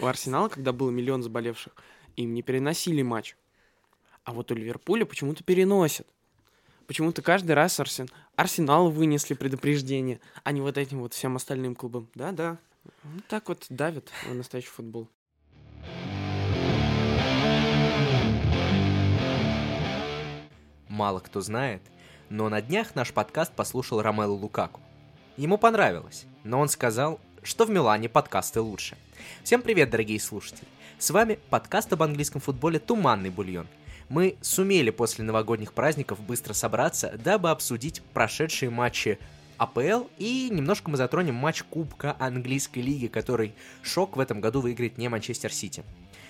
У Арсенала, когда было миллион заболевших, им не переносили матч. А вот у Ливерпуля почему-то переносят. Почему-то каждый раз Арсен... Арсенал вынесли предупреждение, а не вот этим вот всем остальным клубам. Да-да. Вот так вот давят на настоящий футбол. Мало кто знает, но на днях наш подкаст послушал Ромелу Лукаку. Ему понравилось, но он сказал, что в Милане подкасты лучше. Всем привет, дорогие слушатели! С вами подкаст об английском футболе «Туманный бульон». Мы сумели после новогодних праздников быстро собраться, дабы обсудить прошедшие матчи АПЛ и немножко мы затронем матч Кубка Английской Лиги, который шок в этом году выиграет не Манчестер Сити.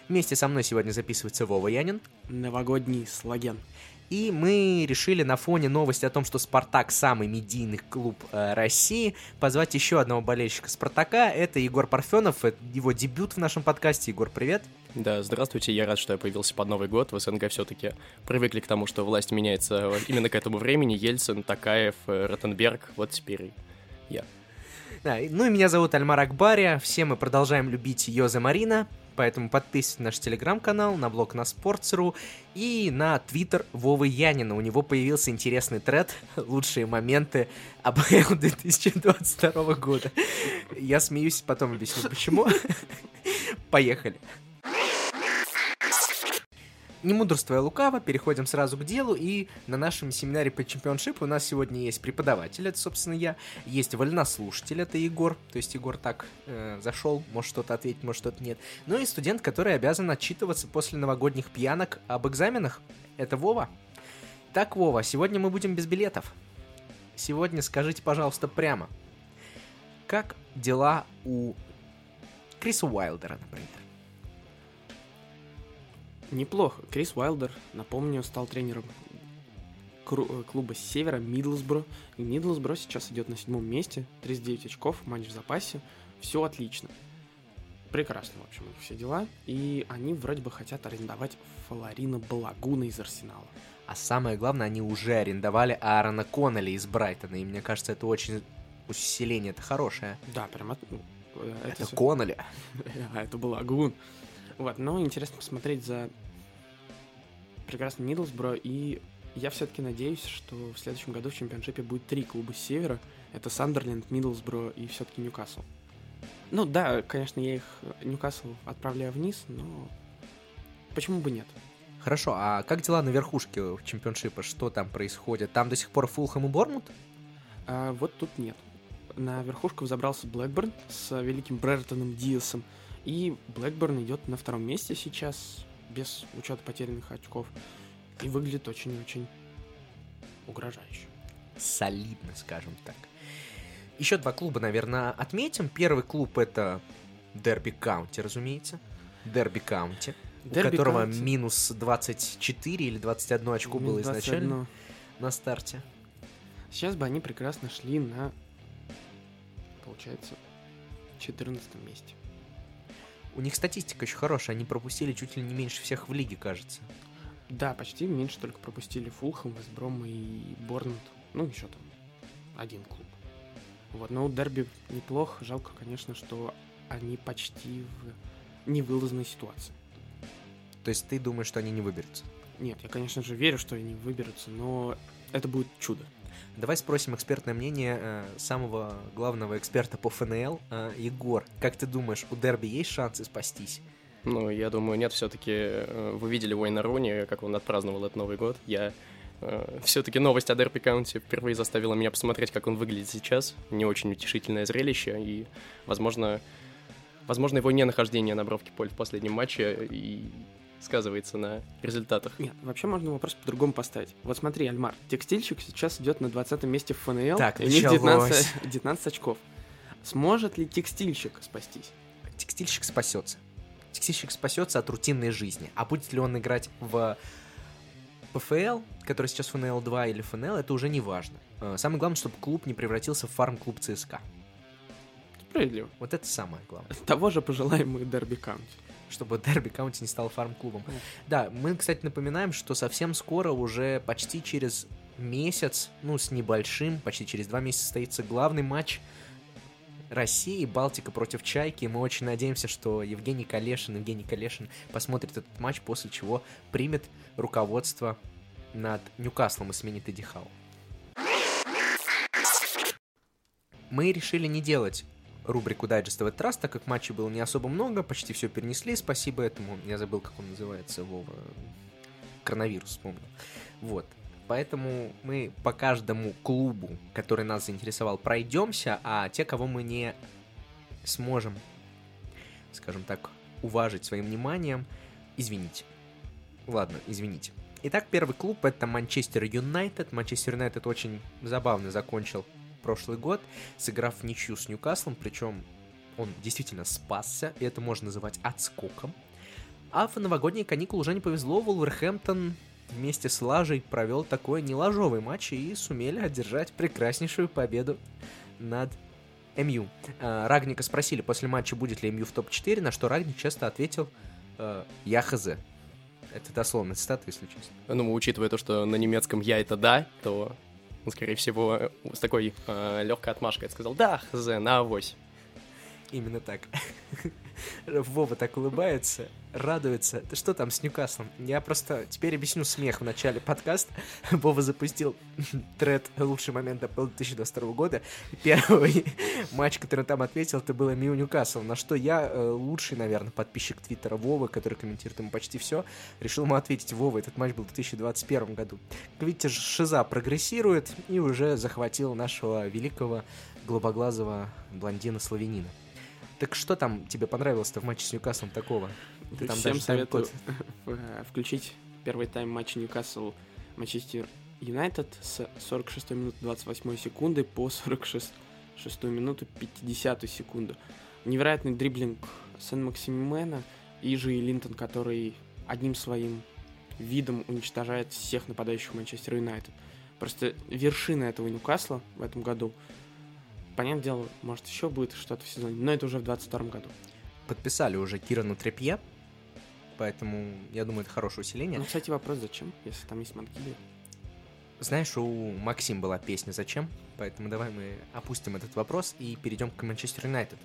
Вместе со мной сегодня записывается Вова Янин. Новогодний слоген. И мы решили на фоне новости о том, что Спартак самый медийный клуб э, России, позвать еще одного болельщика Спартака. Это Егор Парфенов, это его дебют в нашем подкасте. Егор, привет. Да, здравствуйте, я рад, что я появился под Новый год. В СНГ все-таки привыкли к тому, что власть меняется именно к этому времени. Ельцин, Такаев, э, Ротенберг, вот теперь я. Да, ну и меня зовут Альмар Акбария. Все мы продолжаем любить Йозе Марина. Поэтому подписывайтесь на наш телеграм-канал, на блог на Sports.ru и на твиттер Вовы Янина. У него появился интересный тред «Лучшие моменты АПЛ 2022 года». Я смеюсь, потом объясню почему. Поехали. Не мудрствуя лукаво, переходим сразу к делу, и на нашем семинаре по чемпионшипу у нас сегодня есть преподаватель, это, собственно, я, есть вольнослушатель, это Егор, то есть Егор так э, зашел, может что-то ответить, может что-то нет, ну и студент, который обязан отчитываться после новогодних пьянок об экзаменах, это Вова. Так, Вова, сегодня мы будем без билетов. Сегодня скажите, пожалуйста, прямо, как дела у Криса Уайлдера, например? Неплохо. Крис Уайлдер, напомню, стал тренером э, клуба Севера Мидлсбро. И Мидлсбро сейчас идет на седьмом месте, 39 очков, матч в запасе. Все отлично. Прекрасно, в общем, все дела. И они вроде бы хотят арендовать Фаларина Балагуна из Арсенала. А самое главное, они уже арендовали Аарона Коннелли из Брайтона. И мне кажется, это очень усиление, это хорошее. Да, прям от... Э, это, это Коннелли. А это Балагун. Вот, но интересно посмотреть за прекрасным Мидлсбро, и я все-таки надеюсь, что в следующем году в чемпионшипе будет три клуба с севера. Это Сандерленд, Мидлсбро и все-таки Ньюкасл. Ну да, конечно, я их Ньюкасл отправляю вниз, но почему бы нет? Хорошо, а как дела на верхушке чемпионшипа? Что там происходит? Там до сих пор Фулхэм и Бормут? А, вот тут нет. На верхушку взобрался Блэкберн с великим Брертоном Диасом. И Блэкберн идет на втором месте сейчас, без учета потерянных очков. И выглядит очень-очень угрожающе. Солидно, скажем так. Еще два клуба, наверное, отметим. Первый клуб это Дерби Каунти, разумеется. Дерби Каунти, у которого Каунти. минус 24 или 21 очко минус было изначально на старте. Сейчас бы они прекрасно шли на, получается, 14 месте. У них статистика очень хорошая, они пропустили чуть ли не меньше всех в лиге, кажется. Да, почти меньше только пропустили Фулхэм, Вестбром и Борнмут. Ну, еще там один клуб. Вот, но Дерби неплох. Жалко, конечно, что они почти в невылазной ситуации. То есть ты думаешь, что они не выберутся? Нет, я, конечно же, верю, что они выберутся, но это будет чудо. Давай спросим экспертное мнение э, самого главного эксперта по ФНЛ, э, Егор. Как ты думаешь, у Дерби есть шансы спастись? Ну, я думаю, нет, все-таки э, вы видели Уэйна Руни, как он отпраздновал этот Новый год. Я все-таки новость о Дерби Каунти впервые заставила меня посмотреть, как он выглядит сейчас. Не очень утешительное зрелище, и, возможно, возможно его ненахождение на бровке поля в последнем матче и сказывается на результатах. Нет, вообще можно вопрос по-другому поставить. Вот смотри, Альмар, текстильщик сейчас идет на 20 месте в ФНЛ, так, и у них 19, 19 очков. Сможет ли текстильщик спастись? Текстильщик спасется. Текстильщик спасется от рутинной жизни. А будет ли он играть в ПФЛ, который сейчас ФНЛ 2 или ФНЛ, это уже не важно. Э, самое главное, чтобы клуб не превратился в фарм-клуб ЦСКА. Справедливо. Вот это самое главное. Того же пожелаем мы Дерби Каунти чтобы Дерби Каунти не стал фарм-клубом. Да, мы, кстати, напоминаем, что совсем скоро, уже почти через месяц, ну, с небольшим, почти через два месяца состоится главный матч России, Балтика против Чайки. Мы очень надеемся, что Евгений Калешин, Евгений Калешин посмотрит этот матч, после чего примет руководство над Ньюкаслом и сменит Эдди Хау. Мы решили не делать рубрику дайджеста в этот раз, так как матчей было не особо много, почти все перенесли, спасибо этому. Я забыл, как он называется, Вова. Коронавирус, вспомнил. Вот. Поэтому мы по каждому клубу, который нас заинтересовал, пройдемся, а те, кого мы не сможем, скажем так, уважить своим вниманием, извините. Ладно, извините. Итак, первый клуб это Манчестер Юнайтед. Манчестер Юнайтед очень забавно закончил прошлый год, сыграв ничью с Ньюкаслом, причем он действительно спасся, и это можно называть отскоком. А в новогодние каникулы уже не повезло, Вулверхэмптон вместе с Лажей провел такой неложовый матч и сумели одержать прекраснейшую победу над МЮ. А, Рагника спросили после матча, будет ли МЮ в топ-4, на что Рагник часто ответил э, «Я хз». Это дословно цитата, если честно. Ну, учитывая то, что на немецком «я» это «да», то он, скорее всего, с такой э, легкой отмашкой сказал «Да, хз, на авось». Именно так. Вова так улыбается, радуется. Ты что там с Ньюкаслом? Я просто теперь объясню смех в начале подкаста. Вова запустил тред «Лучший момент АПЛ 2022 года». Первый матч, который он там ответил, это было Миу Ньюкасл. На что я, э, лучший, наверное, подписчик Твиттера Вова, который комментирует ему почти все, решил ему ответить. Вова, этот матч был в 2021 году. Как видите, Шиза прогрессирует и уже захватил нашего великого голубоглазого блондина-славянина. Так что там тебе понравилось-то в матче с Ньюкаслом такого? Ты там Всем советую э, включить первый тайм матча Ньюкасл Манчестер Юнайтед с 46 минуты 28 секунды по 46 минуту 50 секунду. Невероятный дриблинг Сен-Максимена и же и Линтон, который одним своим видом уничтожает всех нападающих Манчестер Юнайтед. Просто вершина этого Ньюкасла в этом году – понятное дело, может, еще будет что-то в сезоне, но это уже в 22 году. Подписали уже Кирану Трепье, поэтому, я думаю, это хорошее усиление. Ну, кстати, вопрос, зачем, если там есть Манкили? Знаешь, у Максим была песня «Зачем?», поэтому давай мы опустим этот вопрос и перейдем к Манчестер Юнайтед.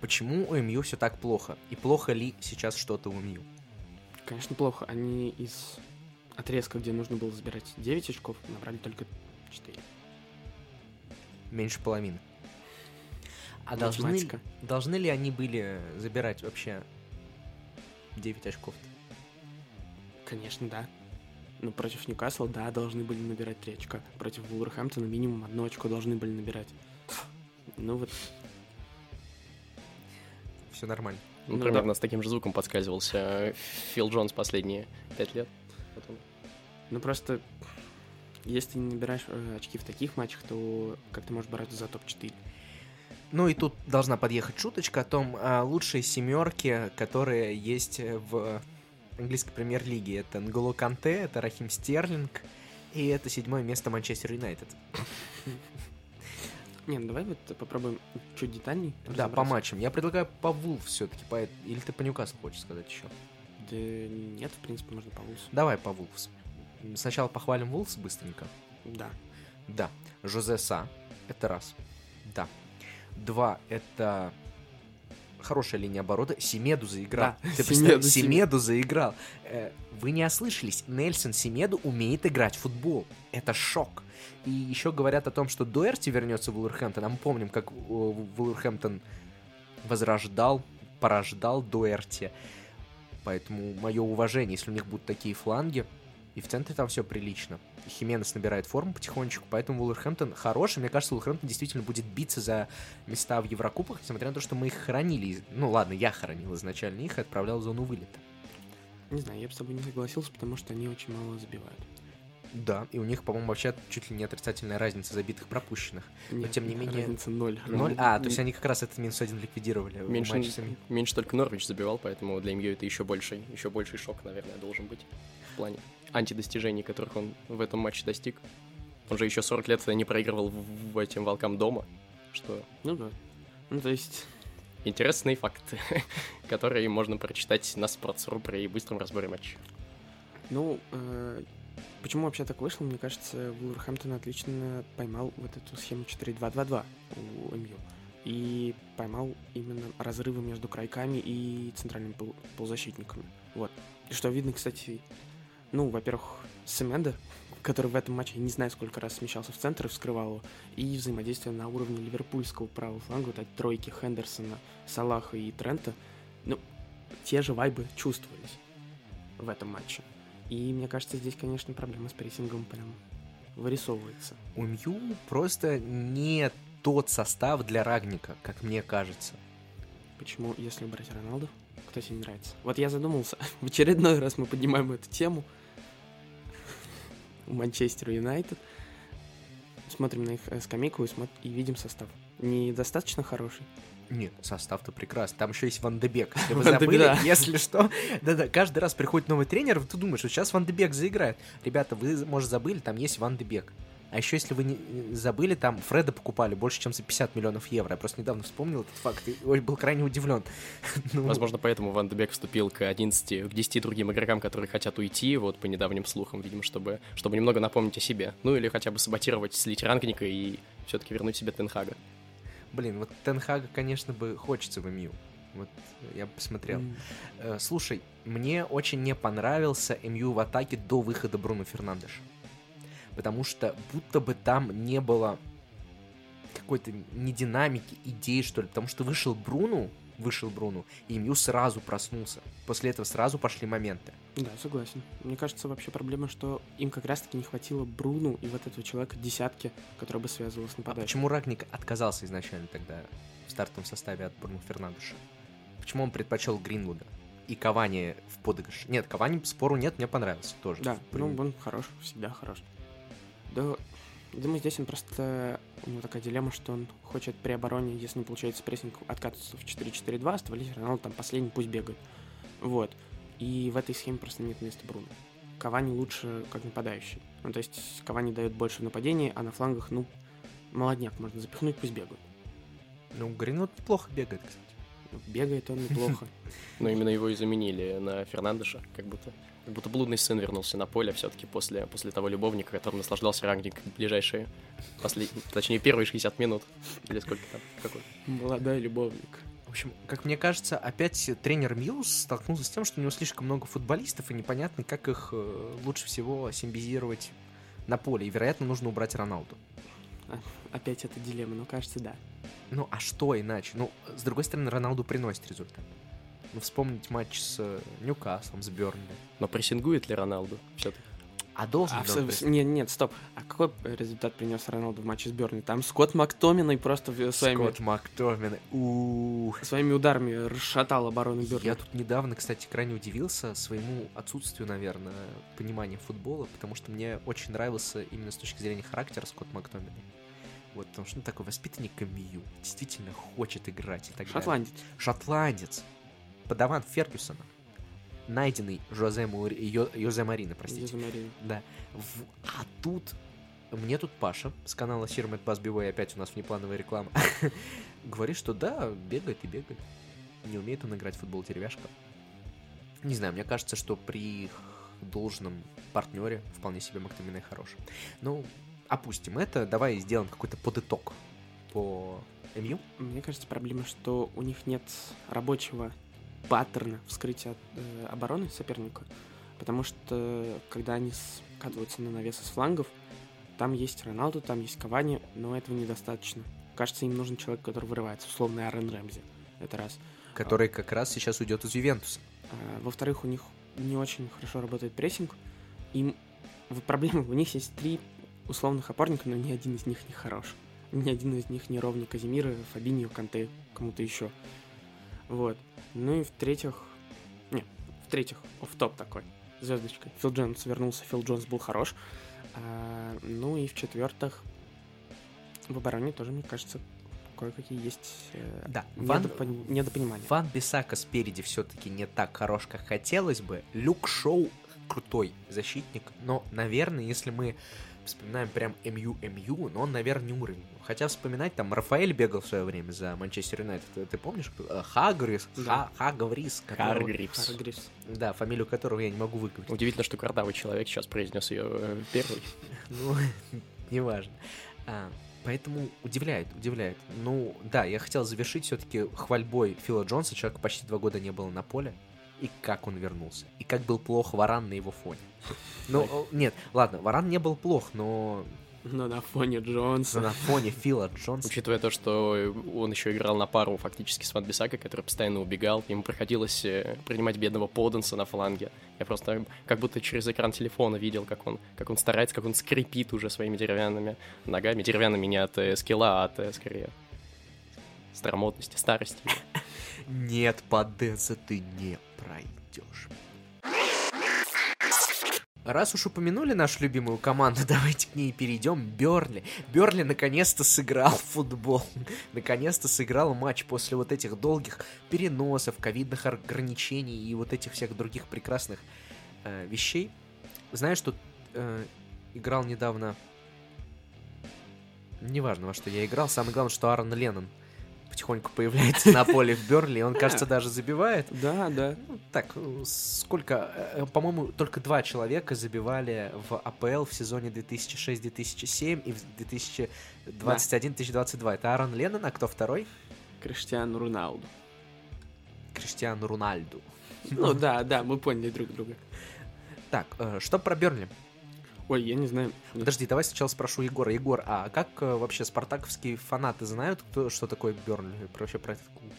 Почему у МЮ все так плохо? И плохо ли сейчас что-то у МЮ? Конечно, плохо. Они из отрезка, где нужно было забирать 9 очков, набрали только 4. Меньше половины. А должны, должны ли они были забирать вообще 9 очков? -то? Конечно, да. Ну, против Ньюкасла, да, должны были набирать 3 очка. Против Вулверхэмптона минимум одно очко должны были набирать. Ну вот. Все нормально. Ну, ну примерно да. с таким же звуком подсказывался Фил Джонс последние 5 лет. Потом. Ну просто, если не набираешь э, очки в таких матчах, то как ты можешь бороться за топ-4? Ну и тут должна подъехать шуточка о том о лучшей семерке, которые есть в английской премьер-лиге. Это Нголо Канте, это Рахим Стерлинг, и это седьмое место Манчестер Юнайтед. Не, ну давай вот попробуем чуть детальней. Да, по матчам. Я предлагаю по Вулф все-таки. По... Или ты по Ньюкаслу хочешь сказать еще? Да нет, в принципе, можно по Вулфс. Давай по Вулфс. Сначала похвалим Вулфс быстренько. Да. Да. Жозе Са. Это раз. Да. Два — это хорошая линия оборота. Семеду заиграл. Да, Ты Семеду, Семеду заиграл. Э, вы не ослышались. Нельсон Семеду умеет играть в футбол. Это шок. И еще говорят о том, что Дуэрти вернется в Вулверхэмптон. А мы помним, как Вулверхэмптон возрождал, порождал Дуэрти. Поэтому мое уважение, если у них будут такие фланги. И в центре там все прилично. Хименес набирает форму потихонечку, поэтому Вулверхэмптон хороший. Мне кажется, Вулверхэмптон действительно будет биться за места в Еврокубках, несмотря на то, что мы их хоронили. Ну ладно, я хоронил изначально их и отправлял в зону вылета. Не знаю, я бы с тобой не согласился, потому что они очень мало забивают. Да, и у них, по-моему, вообще чуть ли не отрицательная разница забитых пропущенных. Нет, Но тем не менее... Разница ноль. Ноль? А, то есть они как раз этот минус один ликвидировали. Меньше, меньше только Норвич забивал, поэтому для МЮ это еще больше, еще больший шок, наверное, должен быть в плане антидостижений, которых он в этом матче достиг. Он же еще 40 лет не проигрывал в, в этим волкам дома, что... Ну да. Ну то есть... Интересный факт, который можно прочитать на Sports.ru при быстром разборе матча. Ну, э, почему вообще так вышло? Мне кажется, Вулверхэмптон отлично поймал вот эту схему 4-2-2-2 у МЮ. и поймал именно разрывы между крайками и центральными пол- полузащитниками. Вот. И что видно, кстати, ну, во-первых, Семенда, который в этом матче, я не знаю, сколько раз смещался в центр и вскрывал его, и взаимодействие на уровне ливерпульского правого фланга, вот эти тройки Хендерсона, Салаха и Трента, ну, те же вайбы чувствовались в этом матче. И мне кажется, здесь, конечно, проблема с прессингом прям вырисовывается. У Мью просто не тот состав для Рагника, как мне кажется. Почему, если брать Роналду, кто тебе не нравится? Вот я задумался, в очередной раз мы поднимаем эту тему. У Манчестера Юнайтед. Смотрим на их э, скамейку и, смотр- и видим состав. Недостаточно хороший. Нет, состав-то прекрасный. Там еще есть Ван де Бек. Если вы забыли, да. если что. Да-да, каждый раз приходит новый тренер, ты думаешь, что сейчас Ван де Бек заиграет. Ребята, вы, может, забыли, там есть Ван де Бек. А еще, если вы не забыли, там Фреда покупали больше, чем за 50 миллионов евро. Я просто недавно вспомнил этот факт и ой, был крайне удивлен. Ну, Возможно, поэтому Ван де Бек вступил к 11, к 10 другим игрокам, которые хотят уйти, вот по недавним слухам, видимо, чтобы, чтобы немного напомнить о себе. Ну или хотя бы саботировать, слить рангника и все-таки вернуть себе Тенхага. Блин, вот Тенхага, конечно, бы хочется в МЮ. Вот я бы посмотрел. Э, Слушай, мне очень не понравился МЮ в атаке до выхода Бруно Фернандеша. Потому что будто бы там не было какой-то ни динамики, идей, что ли. Потому что вышел Бруну, вышел Бруну, и МЮ сразу проснулся. После этого сразу пошли моменты. Да, согласен. Мне кажется, вообще проблема, что им как раз-таки не хватило Бруну и вот этого человека десятки, который бы связывал с А нападающим. почему Рагник отказался изначально тогда в стартовом составе от Бруно Фернандеша? Почему он предпочел Гринвуда? И Кавани в подыгрыш. Нет, Кавани, спору нет, мне понравился тоже. Да, ну, он хорош, всегда хорош. Да, думаю, здесь он просто... У него такая дилемма, что он хочет при обороне, если не получается прессинг, откатываться в 4-4-2, оставлять Роналду там последний, пусть бегает. Вот. И в этой схеме просто нет места Бруно. Кавани лучше как нападающий. Ну, то есть Кавани дает больше в а на флангах, ну, молодняк можно запихнуть, пусть бегают. Ну, Гринвуд неплохо бегает, кстати. Бегает он неплохо. Но именно его и заменили на Фернандеша, как будто. Как будто блудный сын вернулся на поле все-таки после, после того любовника, которым наслаждался рангник ближайшие, послед... точнее, первые 60 минут. Или сколько там, какой. Молодой любовник. В общем, как мне кажется, опять тренер Милус столкнулся с тем, что у него слишком много футболистов, и непонятно, как их э, лучше всего симбизировать на поле. И, вероятно, нужно убрать Роналду. Опять эта дилемма, но кажется, да. Ну, а что иначе? Ну, с другой стороны, Роналду приносит результат. Ну, вспомнить матч с э, Ньюкаслом, с Бернли. Но прессингует ли Роналду все-таки? А должен А, ли в- нет, нет, стоп. А какой результат принес Роналду в матче с Берни? Там Скотт Мактоминой просто в- своими, Скотт Мактомин. У своими ударами расшатал оборону Берни. Я тут недавно, кстати, крайне удивился своему отсутствию, наверное, понимания футбола, потому что мне очень нравился именно с точки зрения характера Скотт Мактомин. Вот, потому что он такой воспитанник МЮ, действительно хочет играть и так далее. Шотландец. Шотландец. Подаван Фергюсона. Найденный Жозе, Мури... Йо- Йозе Марина, простите. Йозе Марина. Да. В- А тут... Мне тут Паша с канала Сирмет Бас Бивой, опять у нас внеплановая реклама, говорит, что да, бегает и бегает. Не умеет он играть в футбол деревяшка. Не знаю, мне кажется, что при должном партнере вполне себе Мактамине хорош. Ну, опустим это, давай сделаем какой-то подыток по МЮ. Мне кажется, проблема, что у них нет рабочего паттерна вскрытия э, обороны соперника. Потому что, когда они скатываются на навесы с флангов, там есть Роналду, там есть Кавани, но этого недостаточно. Кажется, им нужен человек, который вырывается, условно Аарон Рэмзи. Это раз. который как раз сейчас уйдет из Ювентуса. А, Во-вторых, у них не очень хорошо работает прессинг. Им проблема, у них есть три условных опорника, но ни один из них не хорош. Ни один из них не ровнее Казимира, Фабиньо, Канте, кому-то еще. Вот. Ну и в-третьих... Не, в-третьих, в топ такой, звездочкой. Фил Джонс вернулся, Фил Джонс был хорош. А, ну и в-четвертых, в обороне тоже, мне кажется, кое-какие есть э, Да, Ван, недопон- недопонимания. Ван Бисака спереди все-таки не так хорош, как хотелось бы. Люк Шоу крутой защитник, но, наверное, если мы вспоминаем прям МЮ-МЮ, но он, наверное, не уровень. Хотя вспоминать, там, Рафаэль бегал в свое время за Манчестер Юнайтед. Ты, ты помнишь? кто? Э, Хагрис, Да. Ха, Хагаврис. которого- Харгривс. Харгривс. Да, фамилию которого я не могу выговорить. Удивительно, что картавый человек сейчас произнес ее первый. Ну, неважно. А, Поэтому удивляет, удивляет. Ну, да, я хотел завершить все-таки хвальбой Фила Джонса. Человек почти два года не было на поле. И как он вернулся. И как был плох Варан на его фоне. Ну, нет, ладно, Варан не был плох, но Но на фоне Джонса. на фоне Фила Джонса... Учитывая то, что он еще играл на пару фактически с Матбисака, который постоянно убегал, ему приходилось э, принимать бедного Поденса на фланге. Я просто как будто через экран телефона видел, как он, как он старается, как он скрипит уже своими деревянными ногами. Деревянными не от э, скилла, а от, э, скорее, старомодности, старости. Нет, Падеса ты не пройдешь. Раз уж упомянули нашу любимую команду, давайте к ней перейдем. Берли. Берли наконец-то сыграл футбол. наконец-то сыграл матч после вот этих долгих переносов, ковидных ограничений и вот этих всех других прекрасных э, вещей. Знаешь, что э, играл недавно... Неважно, во что я играл. Самое главное, что Аарон Леннон потихоньку появляется на поле в Берли. и Он, кажется, даже забивает. Да, да. Ну, так, э, сколько, э, по-моему, только два человека забивали в АПЛ в сезоне 2006-2007 и в 2021-2022. Это Аарон Леннон, а кто второй? Криштиану Роналду. Криштиану Рунальду. Ну да, да, мы поняли друг друга. Так, э, что про Бернли? Ой, я не знаю. Подожди, давай сначала спрошу Егора. Егор, а как э, вообще спартаковские фанаты знают, кто, что такое Бернли? Вообще про этот клуб?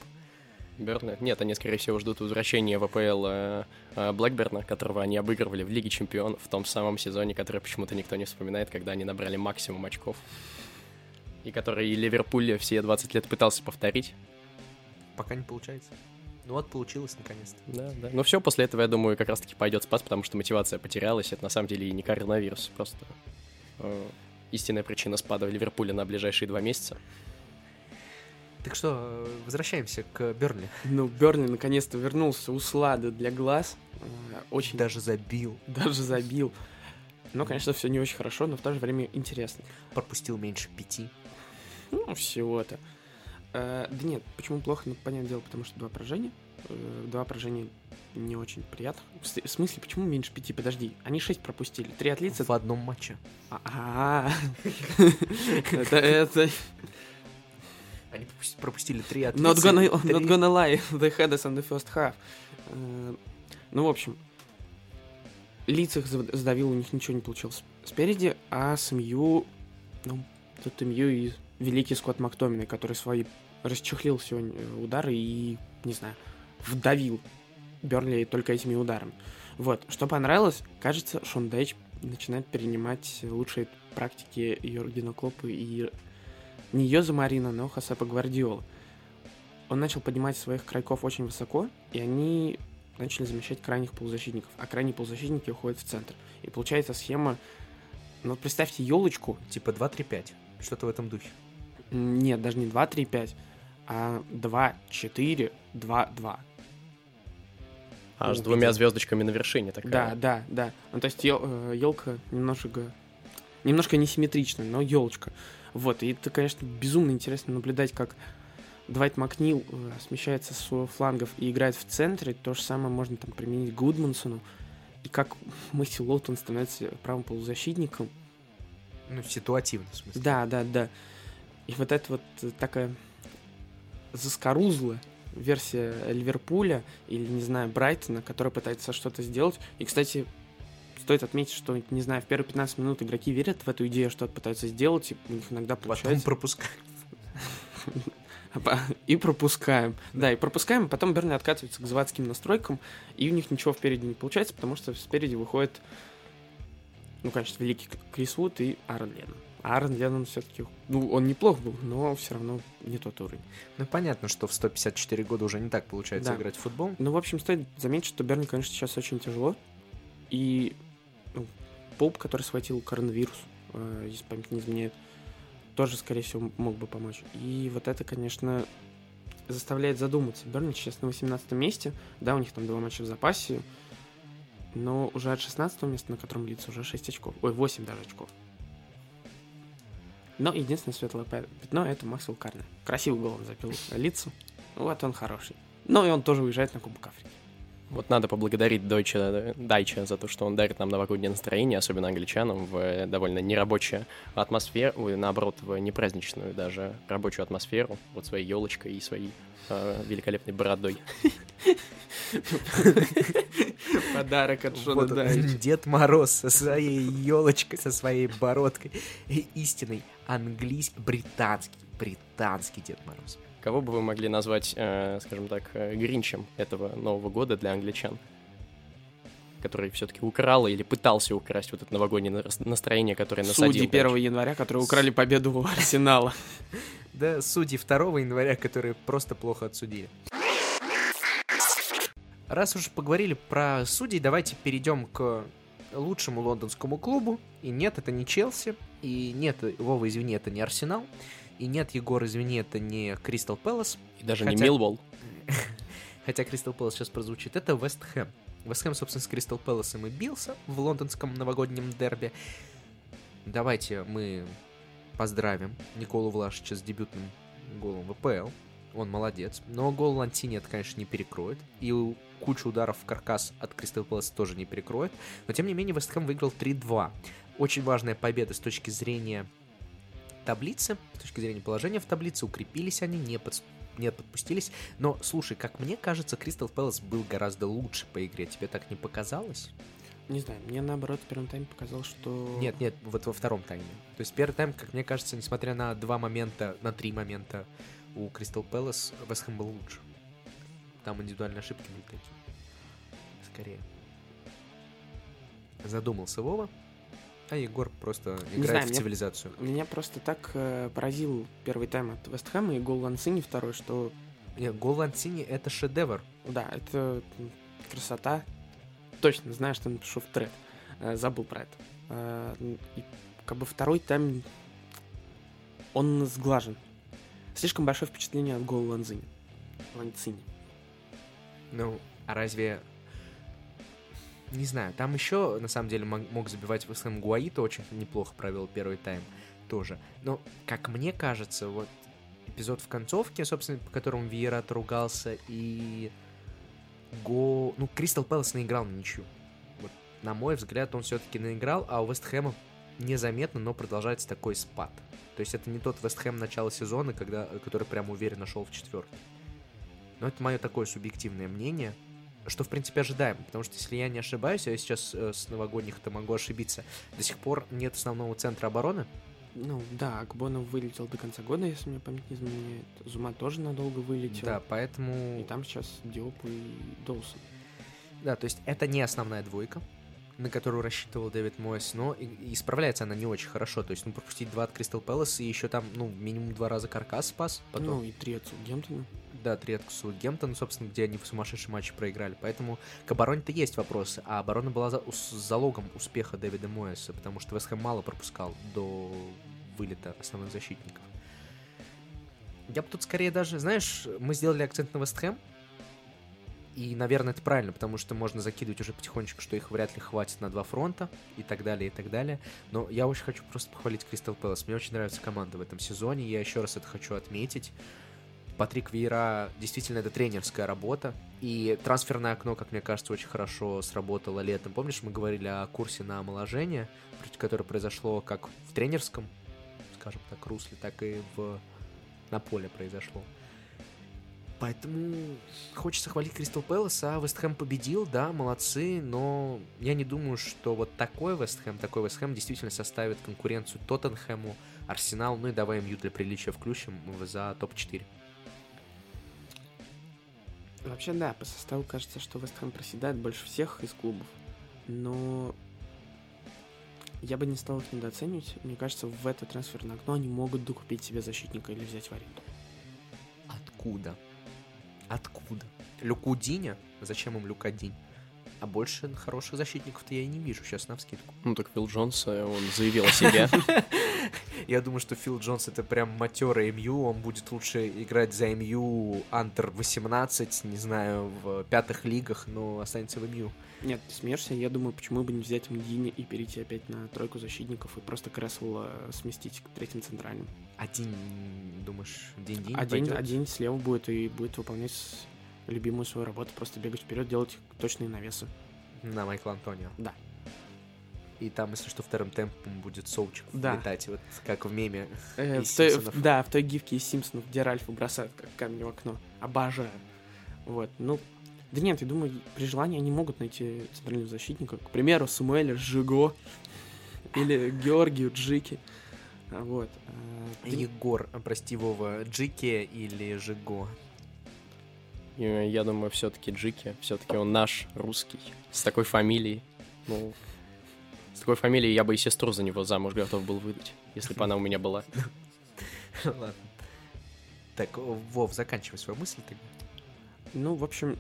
Берна? Нет, они, скорее всего, ждут возвращения в АПЛ э, э, Блэкберна, которого они обыгрывали в Лиге Чемпионов в том самом сезоне, который почему-то никто не вспоминает, когда они набрали максимум очков. И который Ливерпуль все 20 лет пытался повторить. Пока не получается. Ну вот, получилось наконец-то. Да, да. Но все, после этого, я думаю, как раз-таки пойдет спас, потому что мотивация потерялась. Это на самом деле и не коронавирус, просто э, истинная причина спада Ливерпуля на ближайшие два месяца. Так что, возвращаемся к Бернли. Ну, Берли наконец-то вернулся у Слада для глаз. Очень Даже забил. даже забил. Ну, конечно, все не очень хорошо, но в то же время интересно. Пропустил меньше пяти. Ну, всего-то. Э, да нет, почему плохо, ну, понятное дело, потому что два поражения. Э, два поражения не очень приятно. В в смысле, почему меньше пяти? Подожди, они шесть пропустили. Три от лица. В одном матче. А, это, это... Они пропусти- пропустили три от Not gonna, not gonna lie, they had us on the first half. Э, Ну, в общем, Лиц их сдавил, у них ничего не получилось спереди, а с МЮ, ну, тут МЮ и великий Скотт Мактоминой, который свои расчехлил сегодня э, удары и, не знаю, вдавил Берли только этими ударами. Вот, что понравилось, кажется, Шон Дейч начинает перенимать лучшие практики Йоргена Клопа и не Йоза Марина, но Хосепа Гвардиола. Он начал поднимать своих крайков очень высоко, и они начали замещать крайних полузащитников, а крайние полузащитники уходят в центр. И получается схема... Ну, представьте елочку. Типа 2-3-5. Что-то в этом духе. Нет, даже не 2-3-5, а 2-4-2-2. А с двумя звездочками на вершине такая. Да, да, да. Ну, то есть елка немножко... Немножко несимметричная, но елочка. Вот, и это, конечно, безумно интересно наблюдать, как Двайт Макнил э, смещается с флангов и играет в центре. То же самое можно там применить Гудмансону. И как Мэсси Лоутон становится правым полузащитником. Ну, ситуативно, в смысле. Да, да, да. И вот это вот э, такая заскорузлая версия Ливерпуля или, не знаю, Брайтона, которая пытается что-то сделать. И, кстати, стоит отметить, что, не знаю, в первые 15 минут игроки верят в эту идею, что-то пытаются сделать, и у них иногда Потом получается. пропускать. И пропускаем. Да, и пропускаем, а потом Берни откатывается к заводским настройкам, и у них ничего впереди не получается, потому что спереди выходит, ну, конечно, великий Крис Вуд и Аарон Леннон. Аарон Леннон все-таки, ну, он неплох был, но все равно не тот уровень. Ну, понятно, что в 154 года уже не так получается Да. играть в футбол. Ну, в общем, стоит заметить, что Берни, конечно, сейчас очень тяжело. И ну, Поп, который схватил коронавирус, э, если память не изменяет, тоже, скорее всего, мог бы помочь. И вот это, конечно, заставляет задуматься. Берни сейчас на 18 месте. Да, у них там два матча в запасе. Но уже от 16 места, на котором лица, уже 6 очков. Ой, 8 даже очков. Но единственное светлое пя- пятно — это Максвелл Карне. Красивый гол он забил лицу. Вот он хороший. Ну и он тоже уезжает на Кубок Африки. Вот надо поблагодарить Deutsche, Дайча за то, что он дарит нам новогоднее настроение, особенно англичанам, в э, довольно нерабочую атмосферу, наоборот, в непраздничную даже рабочую атмосферу, вот своей елочкой и своей э, великолепной бородой. Подарок от Шона Дайча. Дед Мороз со своей елочкой, со своей бородкой. Истинный английский, британский, британский Дед Мороз. Кого бы вы могли назвать, э, скажем так, э, гринчем этого Нового года для англичан? который все-таки украл или пытался украсть вот это новогоднее настроение, которое насадил. Судьи 1 января, которые украли победу у Арсенала. Да, судьи 2 января, которые просто плохо отсудили. Раз уж поговорили про судей, давайте перейдем к лучшему лондонскому клубу. И нет, это не Челси. И нет, Вова, извини, это не Арсенал. И нет, Егор, извини, это не Кристал Пэлас. И даже хотя... не Милвол. Хотя Кристал Пэлас сейчас прозвучит. Это Вест Хэм. Вест Хэм, собственно, с Кристал Пэласом и бился в лондонском новогоднем дерби. Давайте мы поздравим Николу Влашича с дебютным голом в ВПЛ. Он молодец. Но гол Лантини это, конечно, не перекроет. И кучу ударов в каркас от Кристал Пэлас тоже не перекроет. Но, тем не менее, Вест Хэм выиграл 3-2. Очень важная победа с точки зрения таблицы, с точки зрения положения в таблице, укрепились они, не, под, не подпустились. Но, слушай, как мне кажется, Кристал Пэлас был гораздо лучше по игре. Тебе так не показалось? Не знаю, мне наоборот в первом тайме показалось, что... Нет, нет, вот во втором тайме. То есть первый тайм, как мне кажется, несмотря на два момента, на три момента у Кристал Пэлас, Вестхэм был лучше. Там индивидуальные ошибки были такие. Скорее. Задумался Вова, а Егор просто играет знаю, в меня, цивилизацию. Меня просто так э, поразил первый тайм от Вестхэма и гол Лансини второй, что... Нет, гол Лансини — это шедевр. Да, это красота. Точно, знаю, что пришел в тред. Э, забыл про это. Э, и как бы второй тайм, он сглажен. Слишком большое впечатление от гола Ланзини. Ланцини. Ну, а разве не знаю, там еще, на самом деле, мог забивать Весхэм Гуаито, очень неплохо провел первый тайм тоже. Но, как мне кажется, вот эпизод в концовке, собственно, по которому Виера ругался, и Го... Ну, Кристал Пэлас наиграл на ничью. Вот, на мой взгляд, он все-таки наиграл, а у Вестхэма незаметно, но продолжается такой спад. То есть это не тот Вестхэм начала сезона, когда, который прям уверенно шел в четвертый. Но это мое такое субъективное мнение что, в принципе, ожидаем, потому что, если я не ошибаюсь, а я сейчас э, с новогодних-то могу ошибиться, до сих пор нет основного центра обороны. Ну, да, Акбонов вылетел до конца года, если мне память не изменяет. Зума тоже надолго вылетел. Да, поэтому... И там сейчас Диоп и Доусон. Да, то есть это не основная двойка, на которую рассчитывал Дэвид Мойс, но и, и справляется она не очень хорошо. То есть, ну, пропустить два от Кристал Пэлас и еще там, ну, минимум два раза каркас спас. Потом... Ну, и три от Саутгемптона да, три от Саутгемптона, собственно, где они в сумасшедший матч проиграли. Поэтому к обороне-то есть вопросы, а оборона была за, с залогом успеха Дэвида Моэса, потому что Вестхэм мало пропускал до вылета основных защитников. Я бы тут скорее даже, знаешь, мы сделали акцент на Вестхэм, и, наверное, это правильно, потому что можно закидывать уже потихонечку, что их вряд ли хватит на два фронта и так далее, и так далее. Но я очень хочу просто похвалить Кристал Пэлас. Мне очень нравится команда в этом сезоне. Я еще раз это хочу отметить. Патрик Вейра действительно это тренерская работа. И трансферное окно, как мне кажется, очень хорошо сработало летом. Помнишь, мы говорили о курсе на омоложение, которое произошло как в тренерском, скажем так, русле, так и в... на поле произошло. Поэтому хочется хвалить Кристал Пэлас, а Вестхэм победил, да, молодцы, но я не думаю, что вот такой Вестхэм, такой Вестхэм действительно составит конкуренцию Тоттенхэму, Арсенал, ну и давай МЮ для приличия включим за топ-4. Вообще, да, по составу кажется, что Вест Хэм проседает больше всех из клубов. Но я бы не стал их недооценивать. Мне кажется, в это трансферное окно они могут докупить себе защитника или взять в аренду. Откуда? Откуда? Люкудиня? Зачем им Люкадинь? А больше хороших защитников-то я и не вижу сейчас на вскидку. Ну так Фил Джонс, он заявил о себе. Я думаю, что Фил Джонс это прям матерый МЮ, он будет лучше играть за МЮ Антер 18, не знаю, в пятых лигах, но останется в МЮ. Нет, ты смеешься, я думаю, почему бы не взять Мдини и перейти опять на тройку защитников и просто Кресло сместить к третьим центральным. Один, думаешь, день-день один, один слева будет и будет выполнять любимую свою работу, просто бегать вперед, делать точные навесы. На Майкла Антонио. Да. И там, если что, вторым темпом будет Соучик Да. летать, вот как в меме. Э, Из в той- в- да, в той гифке из Симпсонов, где Ральфа бросают как камень в окно. Обожаю. Вот, ну... Да нет, я думаю, при желании они могут найти центрального защитника. К примеру, Самуэля Жиго или Георгию Джики. А, Вот. а, Егор, а, прости, Вова, Джике или Жиго? И я думаю, все-таки Джики, все-таки он наш, русский, с такой фамилией. Ну, с такой фамилией я бы и сестру за него замуж готов был выдать, если бы она у меня была. Ладно. Так, Вов, заканчивай свою мысль тогда. Ну, в общем,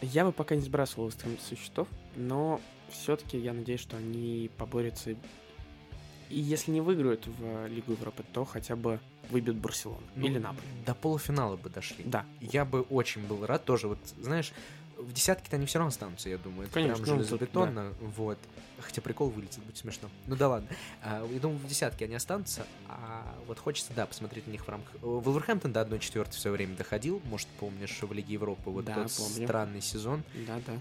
я бы пока не сбрасывал Хэм со счетов, но все-таки я надеюсь, что они поборются. И если не выиграют в Лигу Европы, то хотя бы выбьют Барселону Ну, или Наполи. До полуфинала бы дошли. Да, Я бы очень был рад тоже, вот, знаешь, в десятке-то они все равно останутся, я думаю. Это Конечно, прям ну, железобетонно, вот. Хотя прикол вылетит, будет смешно. Ну да ладно. А, я думаю, в десятке они останутся, а вот хочется, да, посмотреть на них в рамках... Вулверхэмптон до 1-4 в свое время доходил, может, помнишь, в Лиге Европы, вот Да, тот помню. странный сезон. да, да.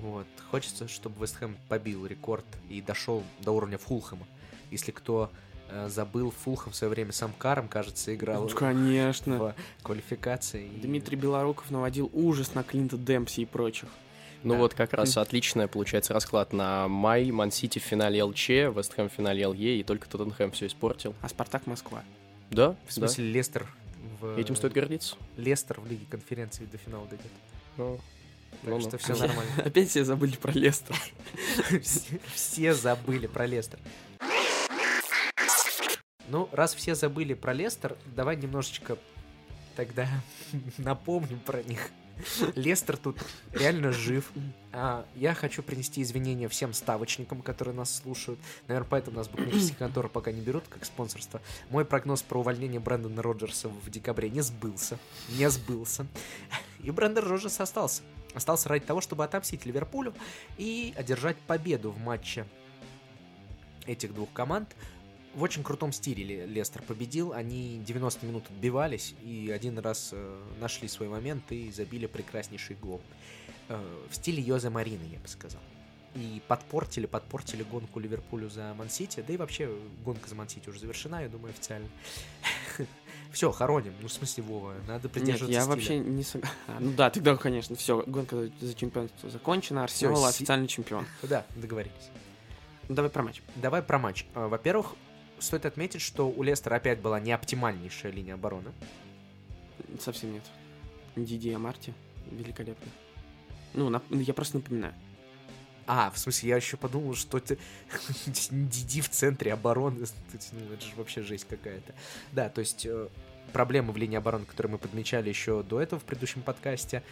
Вот. Хочется, чтобы Вестхэм побил рекорд и дошел до уровня Фулхэма. Если кто э, забыл, Фулхэм в свое время с Амкаром, кажется, играл Ну, конечно. в квалификации. Дмитрий Белоруков наводил ужас на Клинта Демпси и прочих. Ну Да. вот как раз отличная получается расклад на май, Ман-Сити в финале ЛЧ, Вестхэм в финале ЛЕ, и только Тоттенхэм все испортил. А Спартак Москва. Да, В смысле, Лестер в... да. Этим стоит гордиться. Лестер в Лиге конференции до финала дойдет. Ну, Так ну-ну. что все нормально. Опять все забыли про Лестер. Все забыли про Лестер. Ну, раз все забыли про Лестер, давай немножечко тогда напомним про них. Лестер тут реально жив. А, я хочу принести извинения всем ставочникам, которые нас слушают. Наверное, поэтому нас букмекерские конторы пока не берут как спонсорство. Мой прогноз про увольнение Брэндона Роджерса в декабре не сбылся. Не сбылся. И Брэндон Роджерс остался. Остался ради того, чтобы отомстить Ливерпулю и одержать победу в матче этих двух команд. В очень крутом стиле Ле- Лестер победил. Они 90 минут отбивались и один раз э, нашли свой момент и забили прекраснейший гол. Э, в стиле Йозе Марины, я бы сказал. И подпортили, подпортили гонку Ливерпулю за Мансити. Да и вообще гонка за Мансити уже завершена, я думаю, официально. Все, хороним. Ну, в смысле, Вова, надо Нет, придерживаться я стиля. вообще не согласен. Ну да, тогда, конечно, все, гонка за- чемпионство закончена, Арсенал официальный чемпион. Да, договорились. Давай про матч. Давай про матч. А, Во-первых, стоит отметить, что у Лестера опять была не оптимальнейшая линия обороны. Совсем нет. Диди Амарти великолепно. Ну, нап- я просто напоминаю. А, в смысле, я еще подумал, что Диди в центре обороны. Ну, это же вообще жесть какая-то. Да, то есть э, проблемы в линии обороны, которые мы подмечали еще до этого в предыдущем подкасте.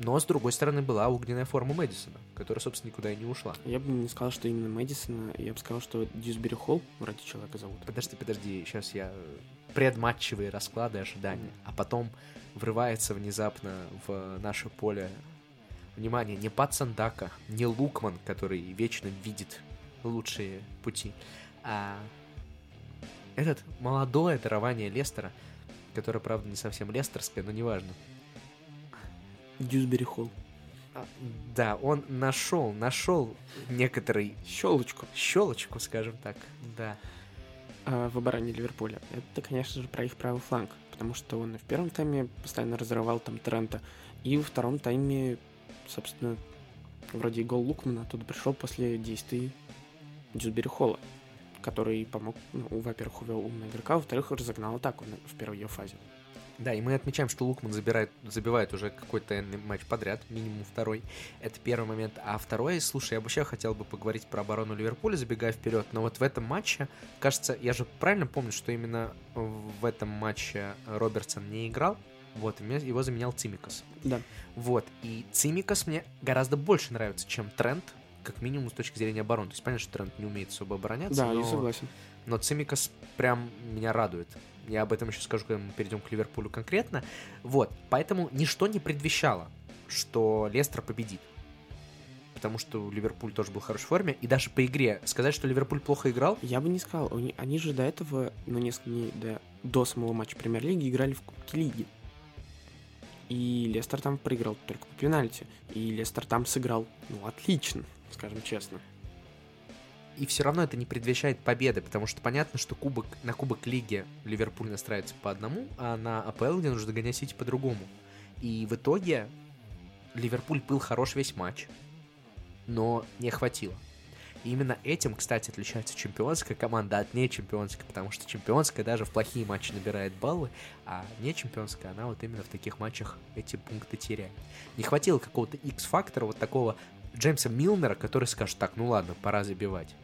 Но, с другой стороны, была огненная форма Мэдисона, которая, собственно, никуда и не ушла. Я бы не сказал, что именно Мэдисона, я бы сказал, что Дьюсбери Холл, вроде человека зовут. Подожди, подожди, сейчас я э, предматчевые расклады, ожидания, а потом врывается внезапно в наше поле внимание не Пацандака, не Лукман, который вечно видит лучшие пути, а этот молодое дарование Лестера, которое, правда, не совсем лестерское, но неважно. Дьюсбери Холл. А, Да, он нашел, нашел некоторый Щелочку. щелочку, скажем так, да. а, в обороне Ливерпуля. Это, конечно же, про их правый фланг, потому что он и в первом тайме постоянно разрывал там Трента, и во втором тайме, собственно, вроде и гол Лукмана оттуда пришел после действий Дьюсбери Холла, который помог, ну, во-первых, увел умного игрока, во-вторых, разогнал атаку в первой ее фазе. Да, и мы отмечаем, что Лукман забирает, забивает уже какой-то матч подряд, минимум второй. Это первый момент. А второй, слушай, я вообще хотел бы поговорить про оборону Ливерпуля, забегая вперед. Но вот в этом матче, кажется, я же правильно помню, что именно в этом матче Робертсон не играл. Вот, его заменял Цимикас. Да. Вот, и Цимикас мне гораздо больше нравится, чем Трент, как минимум с точки зрения обороны. То есть понятно, что Трент не умеет особо обороняться, Да, но... я согласен. Но Цимикас прям меня радует. Я об этом еще скажу, когда мы перейдем к Ливерпулю конкретно. Вот, поэтому ничто не предвещало, что Лестер победит. Потому что Ливерпуль тоже был в хорошей форме. И даже по игре сказать, что Ливерпуль плохо играл, Я бы не сказал, они, они же до этого, ну, несколько дней до, до самого матча Премьер-лиги играли в Кубке Лиги. И Лестер там проиграл только по пенальти. И Лестер там сыграл, ну, отлично, скажем честно. И все равно это не предвещает победы, потому что понятно, что кубок, на Кубок Лиги Ливерпуль настраивается по одному, а на АПЛ, где нужно догонять Сити по-другому. И в итоге Ливерпуль был хорош весь матч, но не хватило. И именно этим, кстати, отличается чемпионская команда от нечемпионской, потому что чемпионская даже в плохие матчи набирает баллы, а не чемпионская, она вот именно в таких матчах эти пункты теряет. Не хватило какого-то X-фактора, вот такого Джеймса Милнера, который скажет, так, ну ладно, пора забивать.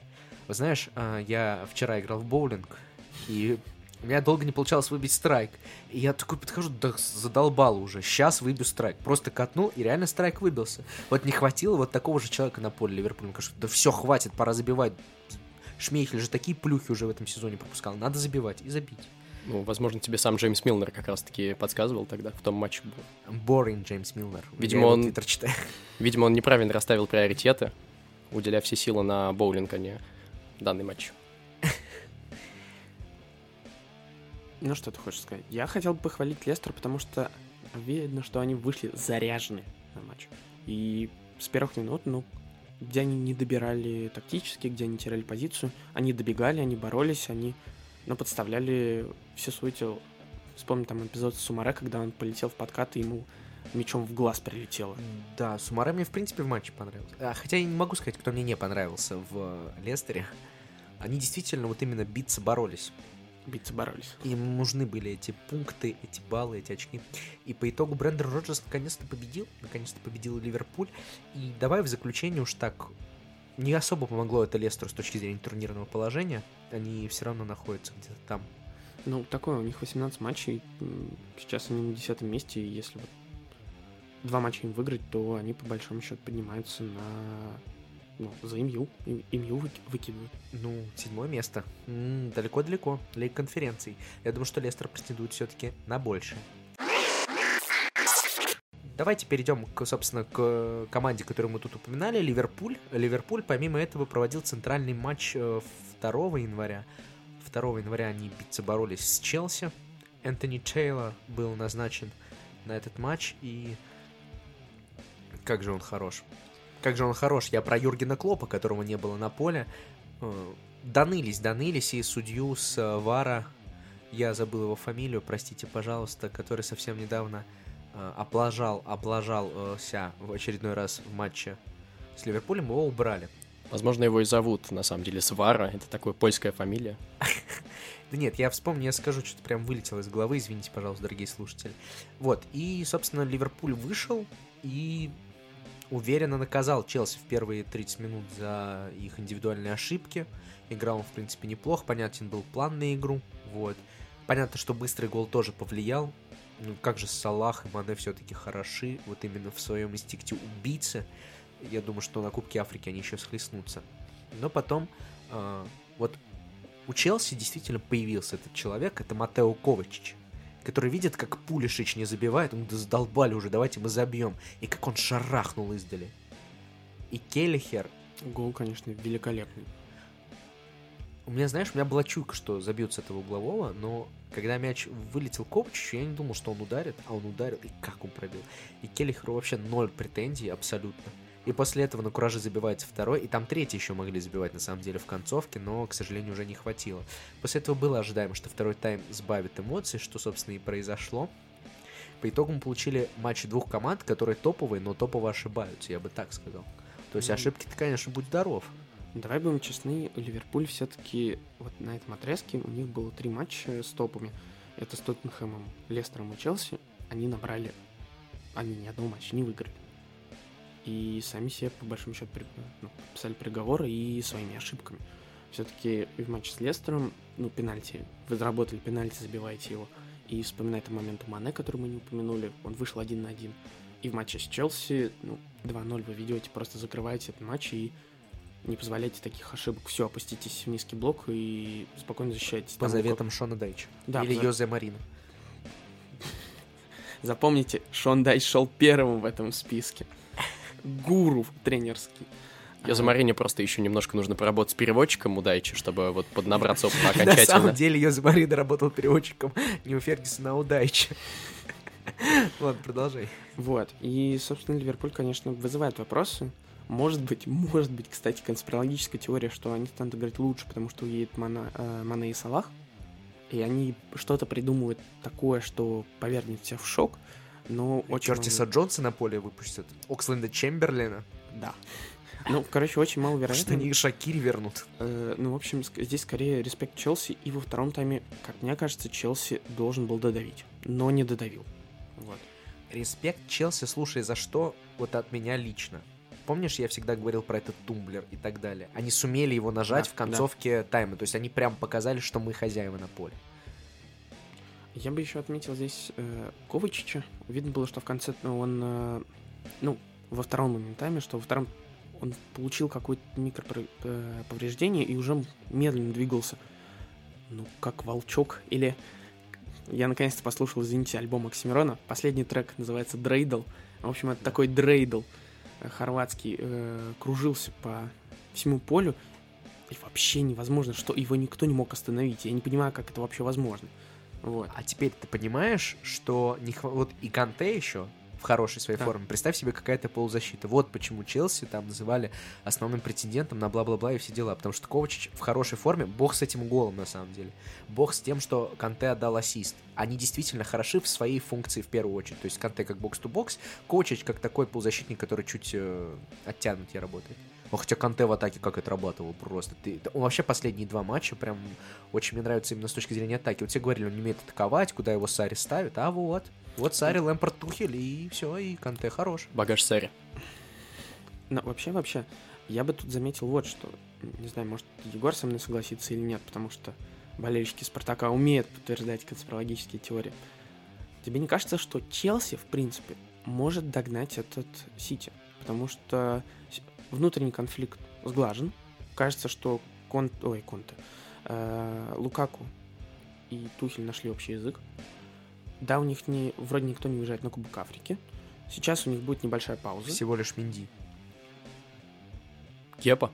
Вы знаешь, а, я вчера играл в боулинг, и у меня долго не получалось выбить страйк. И я такой подхожу, да задолбал уже. Сейчас выбью страйк. Просто катнул, и реально страйк выбился. Вот не хватило вот такого же человека на поле Ливерпуля. Кажется, да все, хватит, пора забивать. Шмейхель же такие плюхи уже в этом сезоне пропускал. Надо забивать и забить. Ну, возможно, тебе сам Джеймс Милнер как раз-таки подсказывал тогда, в том матче был. Boring Джеймс Милнер. Видимо, он... Видимо, он неправильно расставил приоритеты, уделяя все силы на боулинг, а не данный матч. Ну, что ты хочешь сказать? Я хотел бы похвалить Лестер, потому что видно, что они вышли заряжены на матч. И с первых минут, ну, где они не добирали тактически, где они теряли позицию, они добегали, они боролись, они, ну, подставляли все свое тело. Вспомню там эпизод с Сумаре, когда он полетел в подкат, и ему мечом в глаз прилетело. Да, Сумаре мне, в принципе, в матче понравился. А, хотя я не могу сказать, кто мне не понравился в Лестере. Они действительно вот именно биться боролись биться боролись. Им нужны были эти пункты, эти баллы, эти очки. И по итогу Брендер Роджерс наконец-то победил, наконец-то победил Ливерпуль. И давай в заключение уж так, не особо помогло это Лестеру с точки зрения турнирного положения. Они все равно находятся где-то там. Ну, такое, у них 18 матчей, сейчас они на 10 месте, и если вот два матча им выиграть, то они по большому счету поднимаются на ну, за МЮ. МЮ выкидывают. Ну, седьмое место. далеко-далеко. Лейк конференций. Я думаю, что Лестер претендует все-таки на большее. Давайте перейдем, к, собственно, к команде, которую мы тут упоминали. Ливерпуль. Ливерпуль, помимо этого, проводил центральный матч 2 э, января. 2 января они биться боролись с Челси. Энтони Тейлор был назначен на этот матч, и как же он хорош. Как же он хорош. Я про Юргена Клопа, которого не было на поле. Э, донылись, донылись, и судью с э, Вара, я забыл его фамилию, простите, пожалуйста, который совсем недавно э, облажал, облажался в очередной раз в матче с Ливерпулем, его убрали. Возможно, его и зовут, на самом деле, Свара. Это такая польская фамилия. Да нет, я вспомню, я скажу, что-то прям вылетело из головы, извините, пожалуйста, дорогие слушатели. Вот, и, собственно, Ливерпуль вышел, и уверенно наказал Челси в первые 30 минут за их индивидуальные ошибки. Играл он, в принципе, неплохо. Понятен был план на игру. Вот. Понятно, что быстрый гол тоже повлиял. Ну, как же Салах и Мане все-таки хороши. Вот именно в своем инстинкте убийцы. Я думаю, что на Кубке Африки они еще схлестнутся. Но потом, э, вот у Челси действительно появился этот человек. Это Матео Ковачич который видит, как Пулишич не забивает, он да задолбали уже, давайте мы забьем. И как он шарахнул издали. И Келлихер... Гол, конечно, великолепный. У меня, знаешь, у меня была чуйка, что забьют с этого углового, но когда мяч вылетел Ковчичу, я не думал, что он ударит, а он ударил, и как он пробил. И Келлихеру вообще ноль претензий абсолютно. И после этого на кураже забивается второй, и там третий еще могли забивать на самом деле в концовке, но, к сожалению, уже не хватило. После этого было ожидаемо, что второй тайм сбавит эмоции, что, собственно, и произошло. По итогу мы получили матч двух команд, которые топовые, но топово ошибаются, я бы так сказал. То есть ошибки-то, конечно, будь здоров. Давай будем честны, Ливерпуль все-таки вот на этом отрезке у них было три матча с топами. Это с Тоттенхэмом, Лестером и Челси. Они набрали... Они ни одного матча не выиграли и сами себе, по большому счету, при, ну, писали приговоры и своими ошибками. Все-таки в матче с Лестером, ну, пенальти, вы заработали пенальти, забиваете его. И вспоминая этот момент у Мане, который мы не упомянули, он вышел один на один. И в матче с Челси, ну, 2-0 вы ведете, просто закрываете этот матч и не позволяйте таких ошибок. Все, опуститесь в низкий блок и спокойно защищайтесь. По заветам Шона Дайча. Да, Или по... Йозе Марина. Запомните, Шон Дайч шел первым в этом списке гуру тренерский. Я за Марине просто еще немножко нужно поработать с переводчиком удачи, чтобы вот поднабраться опыта окончательно. На самом деле Йозе Марина работал переводчиком не у Фергюсона, а у Дайча. Ладно, продолжай. Вот. И, собственно, Ливерпуль, конечно, вызывает вопросы. Может быть, может быть, кстати, конспирологическая теория, что они станут играть лучше, потому что уедет Мана, э, Мане и Салах. И они что-то придумывают такое, что повергнет всех в шок. Но очень Кертиса мало- Джонса на поле выпустят. Оксленда Чемберлина. Да. Ну, короче, очень маловероятно. Что они Шакири вернут. Э, ну, в общем, здесь скорее респект Челси. И во втором тайме, как мне кажется, Челси должен был додавить. Но не додавил. Вот. Респект Челси, слушай, за что? Вот от меня лично. Помнишь, я всегда говорил про этот тумблер и так далее. Они сумели его нажать Да, в концовке тайма. То есть они прям показали, что мы хозяева на поле. Я бы еще отметил здесь э, Ковачича. Видно было, что в конце ну, он, э, ну, во втором моментами, что во втором он получил какое-то микроповреждение и уже медленно двигался. Ну, как волчок. Или я наконец-то послушал, извините, альбом Оксимирона. Последний трек называется Дрейдл. В общем, это такой дрейдл э, хорватский. э, кружился по всему полю. И вообще невозможно, что его никто не мог остановить. Я не понимаю, как это вообще возможно. Вот. А теперь ты понимаешь, что не хва- вот и Канте еще в хорошей своей Да. форме. Представь себе какая-то полузащита. Вот почему Челси там называли основным претендентом на бла-бла-бла и все дела. Потому что Ковачич в хорошей форме. Бог с этим голом, на самом деле. Бог с тем, что Канте отдал ассист. Они действительно хороши в своей функции в первую очередь. То есть Канте как бокс-то-бокс, Ковачич как такой полузащитник, который чуть э, оттянутее работает. Ну, хотя Канте в атаке как отрабатывал просто. Ты, он вообще последние два матча прям очень мне нравится именно с точки зрения атаки. Вот тебе говорили, он не умеет атаковать, куда его Сари ставит, а вот. Вот Сари, Лэмпорт, Тухель, и все, и Канте хорош. Багаж Сари. Но вообще, вообще, я бы тут заметил вот что. Не знаю, может, Егор со мной согласится или нет, потому что болельщики Спартака умеют подтверждать конспирологические теории. Тебе не кажется, что Челси, в принципе, может догнать этот Сити? Потому что внутренний конфликт сглажен. Кажется, что Кон... Ой, Конте. э, Лукаку и Тухель нашли общий язык. Да, у них не, вроде никто не уезжает на Кубок Африки. Сейчас у них будет небольшая пауза. Всего лишь Минди. Кепа.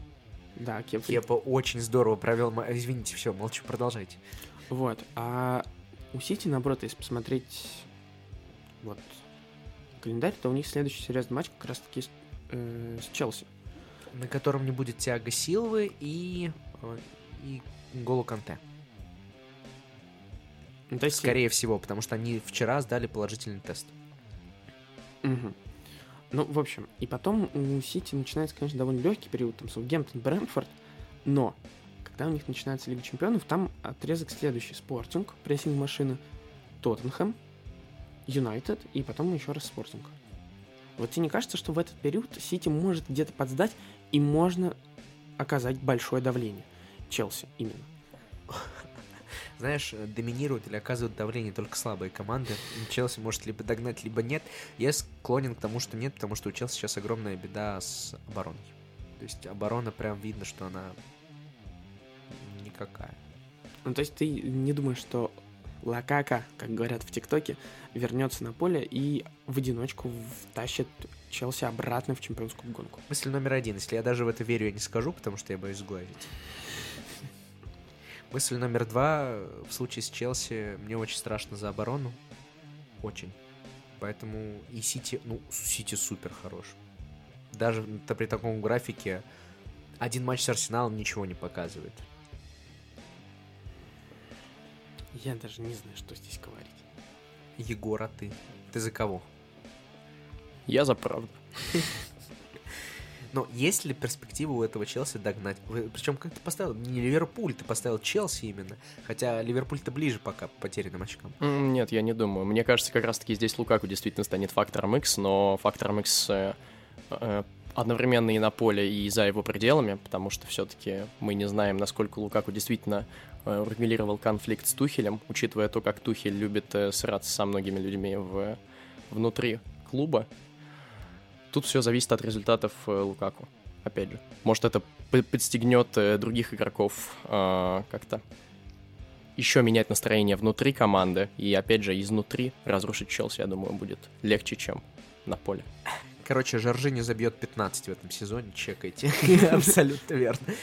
Да, Кеп. Кепа очень здорово провел. Извините, все, молчу, продолжайте. Вот. А у Сити, наоборот, если посмотреть вот календарь, то у них следующий серьезный матч как раз-таки с, э, с Челси. На котором не будет тяга Силвы и, э, и Голу Канте. Ну, то есть, Скорее всего, потому что они вчера сдали положительный тест. Мгм. Ну, в общем, и потом у Сити начинается, конечно, довольно легкий период, там, Саутгемптон, Брэнфорд, но когда у них начинается Лига Чемпионов, там отрезок следующий. Спортинг, прессинг машины, Тоттенхэм, Юнайтед и потом еще раз Спортинг. Вот тебе не кажется, что в этот период Сити может где-то подсдать и можно оказать большое давление? Челси именно. Знаешь, э, доминируют или оказывают давление только слабые команды. Челси может либо догнать, либо нет. Я склонен к тому, что нет, потому что у Челси сейчас огромная беда с обороной. То есть оборона прям видно, что она никакая. Ну, то есть ты не думаешь, что Лакака, как говорят в ТикТоке, вернется на поле и в одиночку втащит Челси обратно в чемпионскую гонку. Мысль номер один. Если я даже в это верю, я не скажу, потому что я боюсь сглазить. Мысль номер два. В случае с Челси мне очень страшно за оборону. Очень. Поэтому и Сити, ну, Сити супер хорош. Даже при таком графике один матч с Арсеналом ничего не показывает. Я даже не знаю, что здесь говорить. Егор, а ты? Ты за кого? Я за правду. Но есть ли перспектива у этого Челси догнать? Причем как ты поставил? Не Ливерпуль, ты поставил Челси именно. Хотя Ливерпуль-то ближе пока по потерянным очкам. Нет, я не думаю. Мне кажется, как раз-таки здесь Лукаку действительно станет фактором X, но фактором X э, э, одновременно и на поле, и за его пределами, потому что все-таки мы не знаем, насколько Лукаку действительно э, урегулировал конфликт с Тухелем, учитывая то, как Тухель любит сраться со многими людьми в, внутри клуба. Тут все зависит от результатов э, Лукаку. Опять же, может это подстегнет э, других игроков э, как-то еще менять настроение внутри команды и, опять же, изнутри разрушить Челси, я думаю, будет легче, чем на поле. Короче, Жоржини забьет 15 в этом сезоне, чекайте. Абсолютно верно.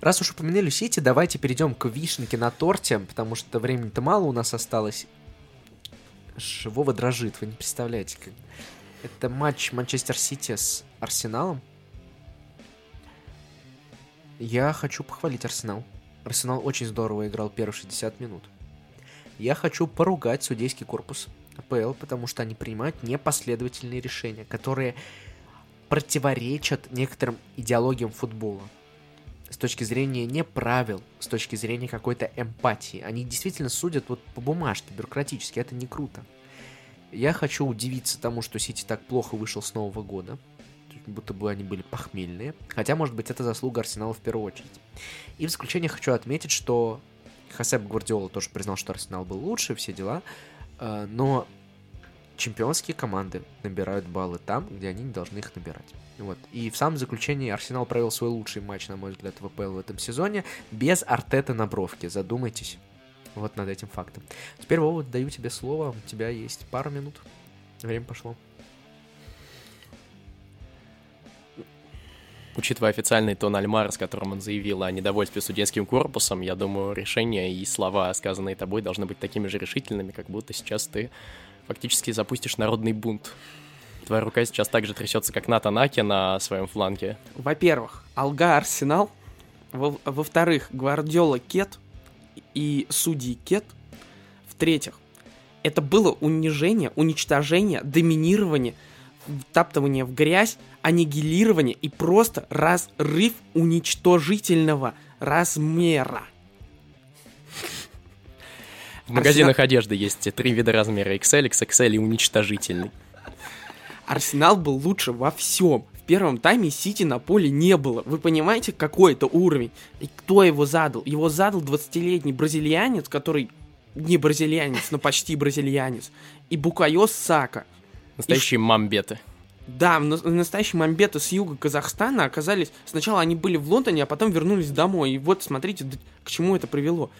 Раз уж упомянули Сити, давайте перейдем к вишенке на торте, потому что времени-то мало у нас осталось. Аж Вова дрожит, вы не представляете. Как... Это матч Манчестер Сити с Арсеналом. Я хочу похвалить Арсенал. Арсенал очень здорово играл первые 60 минут. Я хочу поругать судейский корпус АПЛ, потому что они принимают непоследовательные решения, которые противоречат некоторым идеологиям футбола. С точки зрения не правил, с точки зрения какой-то эмпатии. Они действительно судят вот по бумажке, бюрократически. Это не круто. Я хочу удивиться тому, что Сити так плохо вышел с Нового года. Будто бы они были похмельные. Хотя, может быть, это заслуга Арсенала в первую очередь. И в заключение хочу отметить, что Хасеп Гвардиола тоже признал, что Арсенал был лучше, все дела. э, Но чемпионские команды набирают баллы там, где они не должны их набирать. Вот. И в самом заключении Арсенал провел свой лучший матч, на мой взгляд, в АПЛ в этом сезоне без Артета на бровке. Задумайтесь вот над этим фактом. Теперь, Вова, даю тебе слово. У тебя есть пару минут. Время пошло. Учитывая официальный тон Альмара, с которым он заявил о недовольстве судейским корпусом, я думаю, решения и слова, сказанные тобой, должны быть такими же решительными, как будто сейчас ты фактически запустишь народный бунт. Твоя рука сейчас так же трясется, как Ната Наки на своем фланге. Во-первых, Алга Арсенал. Во- Во-вторых, Гвардиола Кет и судьи Кет. В-третьих, это было унижение, уничтожение, доминирование, втаптывание в грязь, аннигилирование и просто разрыв уничтожительного размера. В магазинах одежды есть три вида размера XL, XXL и уничтожительный. Арсенал был лучше во всем. В первом тайме Сити на поле не было. Вы понимаете, какой это уровень? И кто его задал? Его задал 20-летний бразильянец, который не бразильянец, но почти бразильянец. И Букайо Сака. Настоящие мамбеты. Да, настоящие мамбеты с юга Казахстана оказались... Сначала они были в Лондоне, а потом вернулись домой. И вот смотрите, к чему это привело.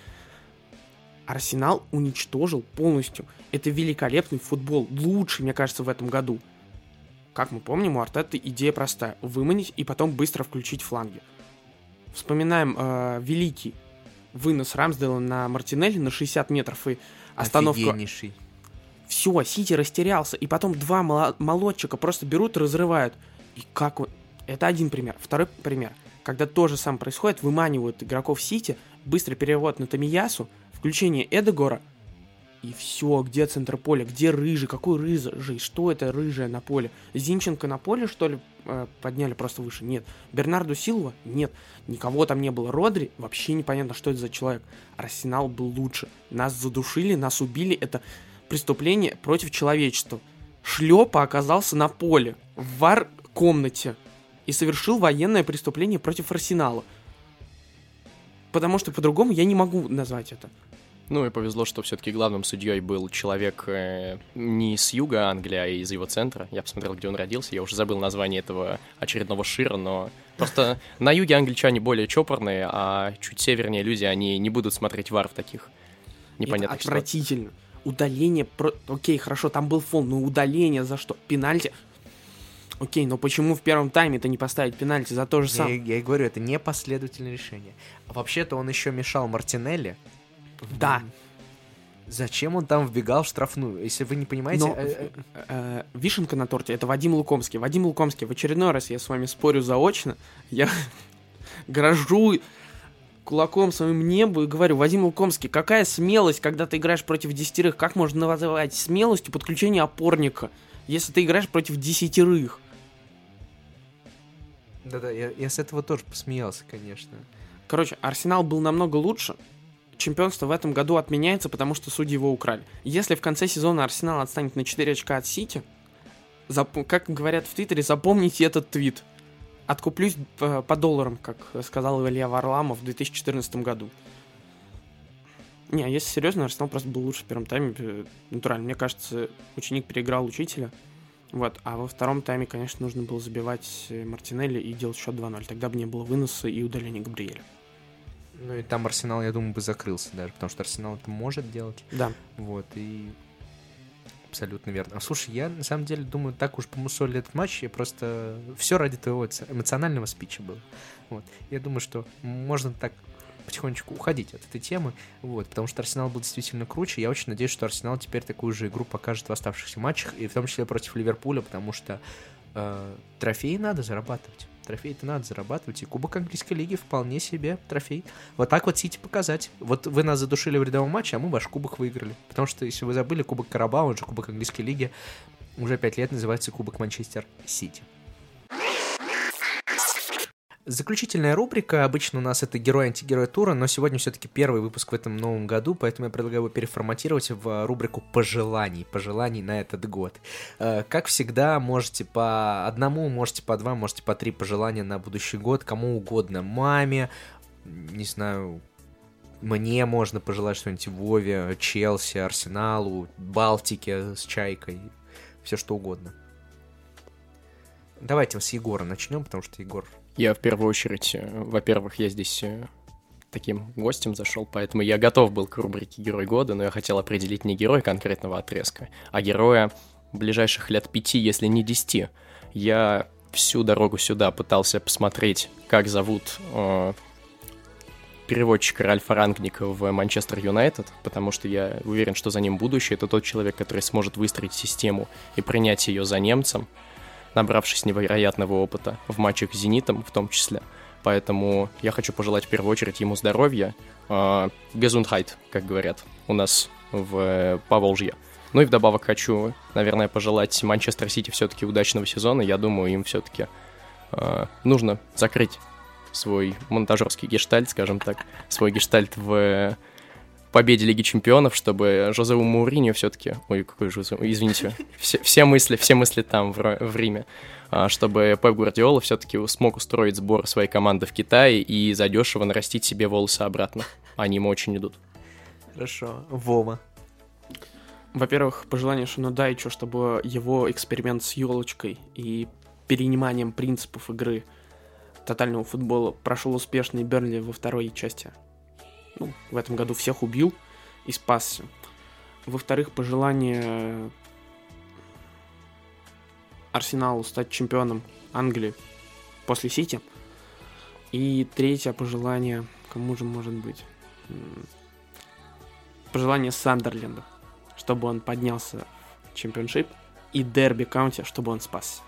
Арсенал уничтожил полностью. Это великолепный футбол. Лучший, мне кажется, в этом году. Как мы помним, у Артета идея простая. Выманить и потом быстро включить фланги. Вспоминаем э, великий вынос Рамсдейла на Мартинелли на 60 метров и остановку Офигеннейший. все, Сити растерялся, и потом два мало- молодчика просто берут и разрывают. И как он... Это один пример. Второй пример. Когда то же самое происходит, выманивают игроков Сити, быстрый перевод на Томиясу, включение Эдегора, и все, где центр поля, где рыжий, какой рыжий, что это рыжая на поле? Зинченко на поле, что ли, э, подняли просто выше? Нет. Бернарду Силва? Нет. Никого там не было. Родри? Вообще непонятно, что это за человек. Арсенал был лучше. Нас задушили, нас убили. Это преступление против человечества. Шлепа оказался на поле, в вар-комнате, и совершил военное преступление против Арсенала. Потому что по-другому я не могу назвать это. Ну и повезло, что все-таки главным судьей был человек э, не с юга Англии, а из его центра. Я посмотрел, где он родился. Я уже забыл название этого очередного шира, но просто на юге англичане более чопорные, а чуть севернее люди, они не будут смотреть вар в таких непонятных это ситуациях. отвратительно. Удаление... Про... Окей, хорошо, там был фол, но удаление за что? Пенальти? Окей, но почему в первом тайме-то не поставить пенальти за то же Я, самое? я и говорю, это непоследовательное решение. А вообще-то он еще мешал Мартинелли. Да. Зачем он там вбегал в штрафную? Если вы не понимаете... Но э, э, э, вишенка на торте это Вадим Лукомский. Вадим Лукомский, в очередной раз я с вами спорю заочно. Я грожу кулаком своим небу и говорю, Вадим Лукомский, какая смелость, когда ты играешь против десятерых? Как можно называть смелостью подключение опорника, если ты играешь против десятерых? Да-да, я, я с этого тоже посмеялся, конечно. Короче, Арсенал был намного лучше. Чемпионство в этом году отменяется, потому что судьи его украли. Если в конце сезона Арсенал отстанет на 4 очка от Сити, зап- как говорят в Твиттере, запомните этот твит. Откуплюсь по, по долларам, как сказал Илья Варламов в 2014 году. Не, если серьезно, Арсенал просто был лучше в первом тайме. э, Натурально. Мне кажется, ученик переиграл учителя. Вот. А во втором тайме, конечно, нужно было забивать э, Мартинелли и делать счет 2-0. Тогда бы не было выноса и удаления Габриэля. Ну и там Арсенал, я думаю, бы закрылся даже, потому что Арсенал это может делать. Да. Вот, и Абсолютно верно. А слушай, я на самом деле думаю, так уж помусолили этот матч, я просто все ради твоего эмоционального спича был. Вот. Я думаю, что можно так потихонечку уходить от этой темы, вот, потому что Арсенал был действительно круче. Я очень надеюсь, что Арсенал теперь такую же игру покажет в оставшихся матчах, и в том числе против Ливерпуля, потому что э, трофеи надо зарабатывать. Трофей-то надо зарабатывать, и Кубок Английской Лиги вполне себе трофей. Вот так вот Сити показать. Вот вы нас задушили в рядовом матче, а мы ваш Кубок выиграли. Потому что, если вы забыли, Кубок Карабао, он же Кубок Английской Лиги, уже пять лет называется Кубок Манчестер Сити. Заключительная рубрика. Обычно у нас это герой-антигерой тура, но сегодня все-таки первый выпуск в этом новом году, поэтому я предлагаю его переформатировать в рубрику пожеланий. Пожеланий на этот год. Э, как всегда, можете по одному, можете по два, можете по три пожелания на будущий год, кому угодно. Маме, не знаю, мне можно пожелать что-нибудь Вове, Челси, Арсеналу, Балтике с Чайкой, все что угодно. Давайте с Егора начнем, потому что Егор я в первую очередь, э, во-первых, я здесь э, таким гостем зашел, поэтому я готов был к рубрике «Герой года», но я хотел определить не героя конкретного отрезка, а героя ближайших лет пяти, если не десяти. Я всю дорогу сюда пытался посмотреть, как зовут э, переводчика Ральфа Рангника в Манчестер Юнайтед, потому что я уверен, что за ним будущее. Это тот человек, который сможет выстроить систему и принять ее за немцем набравшись невероятного опыта в матчах с «Зенитом» в том числе. Поэтому я хочу пожелать в первую очередь ему здоровья, э, Gesundheit, как говорят у нас в Поволжье. Ну и вдобавок хочу, наверное, пожелать Манчестер Сити все-таки удачного сезона. Я думаю, им все-таки э, нужно закрыть свой монтажерский гештальт, скажем так, свой гештальт в победе Лиги Чемпионов, чтобы Жозеу Мауриньо все-таки... Ой, какой Жозе... Извините. Все, все мысли, все мысли там, в, в Риме. А, чтобы Пеп Гвардиола все-таки смог устроить сбор своей команды в Китае и задешево нарастить себе волосы обратно. Они ему очень идут. Хорошо. Вова. Во-первых, пожелание Шинодайчу, чтобы его эксперимент с елочкой и перениманием принципов игры тотального футбола прошел успешно и Бернли во второй части ну, в этом году всех убил и спасся. Во-вторых, пожелание Арсеналу стать чемпионом Англии после Сити. И третье пожелание, кому же может быть? Пожелание Сандерленда, чтобы он поднялся в чемпионшип, и Дерби Каунти, чтобы он спасся.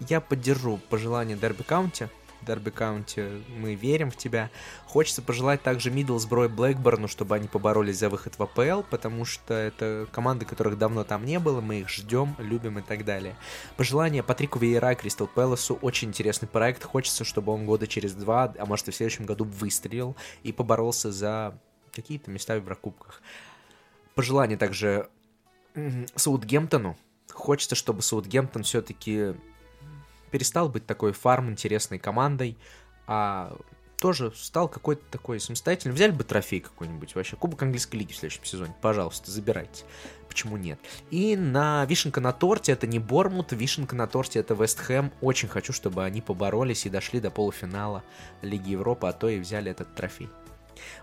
Я поддержу пожелание Дерби Каунти, Дерби Каунти, мы верим в тебя. Хочется пожелать также Миддлсбро и Блэкборну, чтобы они поборолись за выход в АПЛ, потому что это команды, которых давно там не было, мы их ждем, любим и так далее. Пожелание Патрику Вейера, Кристал Пэласу, очень интересный проект, хочется, чтобы он года через два, а может и в следующем году выстрелил и поборолся за какие-то места в Еврокубках. Пожелание также Саутгемптону. Хочется, чтобы Саутгемптон все-таки перестал быть такой фарм интересной командой, а тоже стал какой-то такой самостоятельный. Взяли бы трофей какой-нибудь вообще. Кубок английской лиги в следующем сезоне. Пожалуйста, забирайте. Почему нет? И на вишенка на торте это не Бормут, вишенка на торте это Вест Хэм. Очень хочу, чтобы они поборолись и дошли до полуфинала Лиги Европы, а то и взяли этот трофей.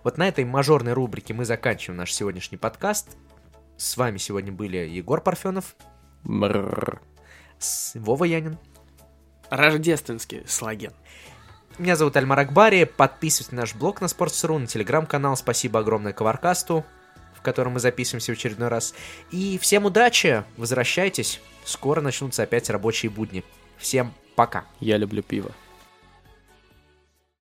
Вот на этой мажорной рубрике мы заканчиваем наш сегодняшний подкаст. С вами сегодня были Егор Парфенов. Бррр. Вова Янин рождественский слоген. Меня зовут Альмар Акбари. Подписывайтесь на наш блог на Sports.ru, на телеграм-канал. Спасибо огромное Коваркасту, в котором мы записываемся в очередной раз. И всем удачи, возвращайтесь. Скоро начнутся опять рабочие будни. Всем пока. Я люблю пиво.